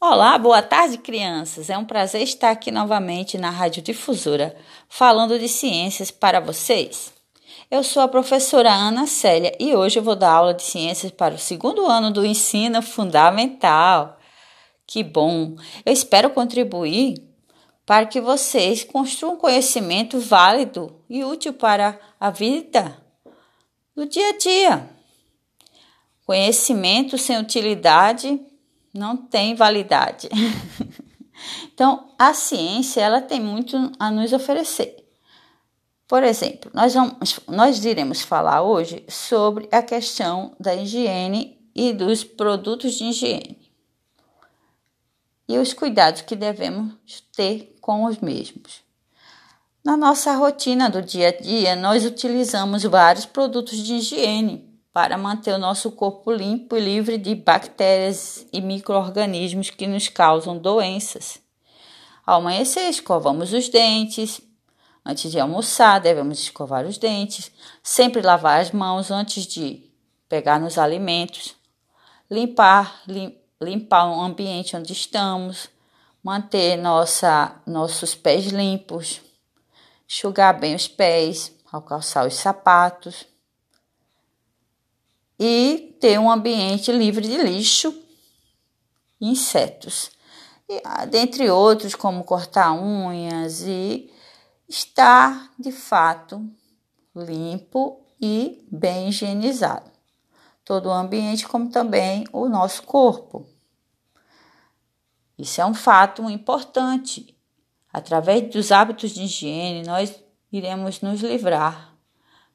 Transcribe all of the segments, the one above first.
Olá, boa tarde, crianças. É um prazer estar aqui novamente na Rádio Difusora, falando de ciências para vocês. Eu sou a professora Ana Célia e hoje eu vou dar aula de ciências para o segundo ano do ensino fundamental. Que bom! Eu espero contribuir para que vocês construam conhecimento válido e útil para a vida do dia a dia. Conhecimento sem utilidade não tem validade. então, a ciência ela tem muito a nos oferecer. Por exemplo, nós, vamos, nós iremos falar hoje sobre a questão da higiene e dos produtos de higiene e os cuidados que devemos ter com os mesmos. Na nossa rotina do dia a dia, nós utilizamos vários produtos de higiene para manter o nosso corpo limpo e livre de bactérias e micro-organismos que nos causam doenças. Ao amanhecer, escovamos os dentes. Antes de almoçar, devemos escovar os dentes. Sempre lavar as mãos antes de pegar nos alimentos. Limpar, lim, limpar o ambiente onde estamos. Manter nossa, nossos pés limpos. Enxugar bem os pés ao calçar os sapatos ter um ambiente livre de lixo e insetos. E, ah, dentre outros, como cortar unhas e estar de fato limpo e bem higienizado. Todo o ambiente, como também o nosso corpo. Isso é um fato importante. Através dos hábitos de higiene, nós iremos nos livrar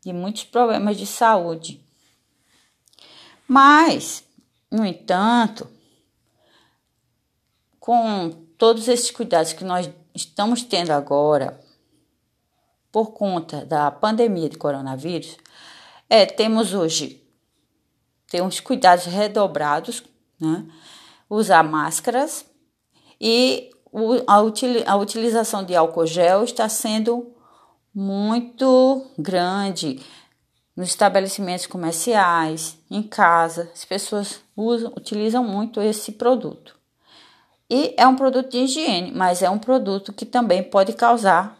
de muitos problemas de saúde mas, no entanto, com todos esses cuidados que nós estamos tendo agora, por conta da pandemia de coronavírus, é, temos hoje temos cuidados redobrados, né? usar máscaras e a, a utilização de álcool gel está sendo muito grande nos estabelecimentos comerciais, em casa, as pessoas usam, utilizam muito esse produto. E é um produto de higiene, mas é um produto que também pode causar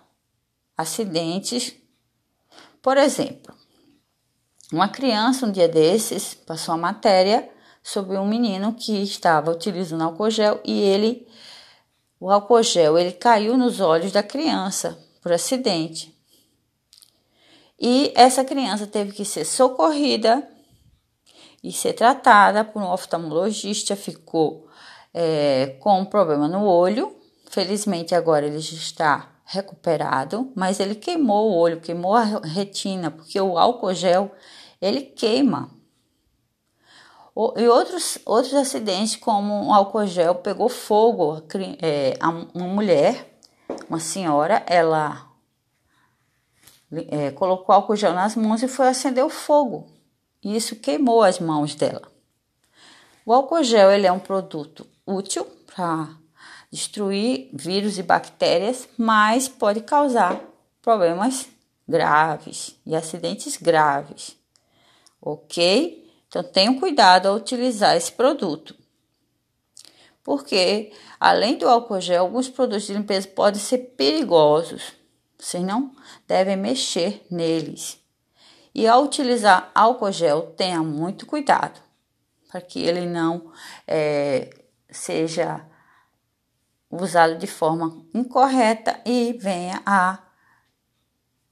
acidentes. Por exemplo, uma criança um dia desses passou uma matéria sobre um menino que estava utilizando álcool gel e ele o álcool gel ele caiu nos olhos da criança por acidente. E essa criança teve que ser socorrida e ser tratada por um oftalmologista, ficou é, com um problema no olho. Felizmente agora ele já está recuperado, mas ele queimou o olho, queimou a retina, porque o álcool gel ele queima. E outros, outros acidentes, como um álcool gel pegou fogo, é, uma mulher, uma senhora, ela é, colocou álcool gel nas mãos e foi acender o fogo. E isso queimou as mãos dela. O álcool gel ele é um produto útil para destruir vírus e bactérias, mas pode causar problemas graves e acidentes graves. Ok? Então tenham cuidado ao utilizar esse produto. Porque, além do álcool gel, alguns produtos de limpeza podem ser perigosos vocês não devem mexer neles. E ao utilizar álcool gel, tenha muito cuidado para que ele não é, seja usado de forma incorreta e venha a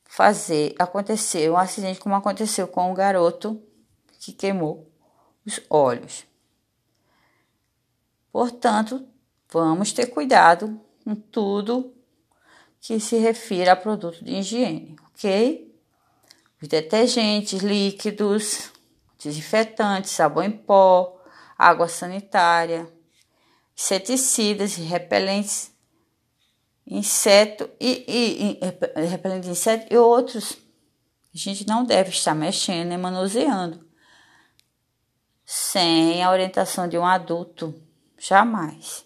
fazer acontecer um acidente como aconteceu com o garoto que queimou os olhos. Portanto, vamos ter cuidado com tudo que se refira a produto de higiene, ok? Os detergentes líquidos, desinfetantes, sabão em pó, água sanitária, inseticidas e repelentes, inseto e, e, e repelentes de inseto e outros. A gente não deve estar mexendo nem manuseando sem a orientação de um adulto, jamais.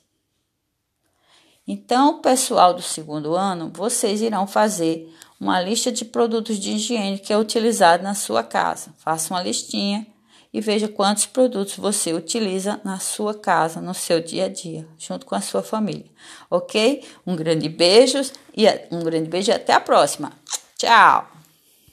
Então, pessoal do segundo ano, vocês irão fazer uma lista de produtos de higiene que é utilizado na sua casa. Faça uma listinha e veja quantos produtos você utiliza na sua casa, no seu dia a dia, junto com a sua família. Ok? Um grande beijo e um grande beijo e até a próxima. Tchau!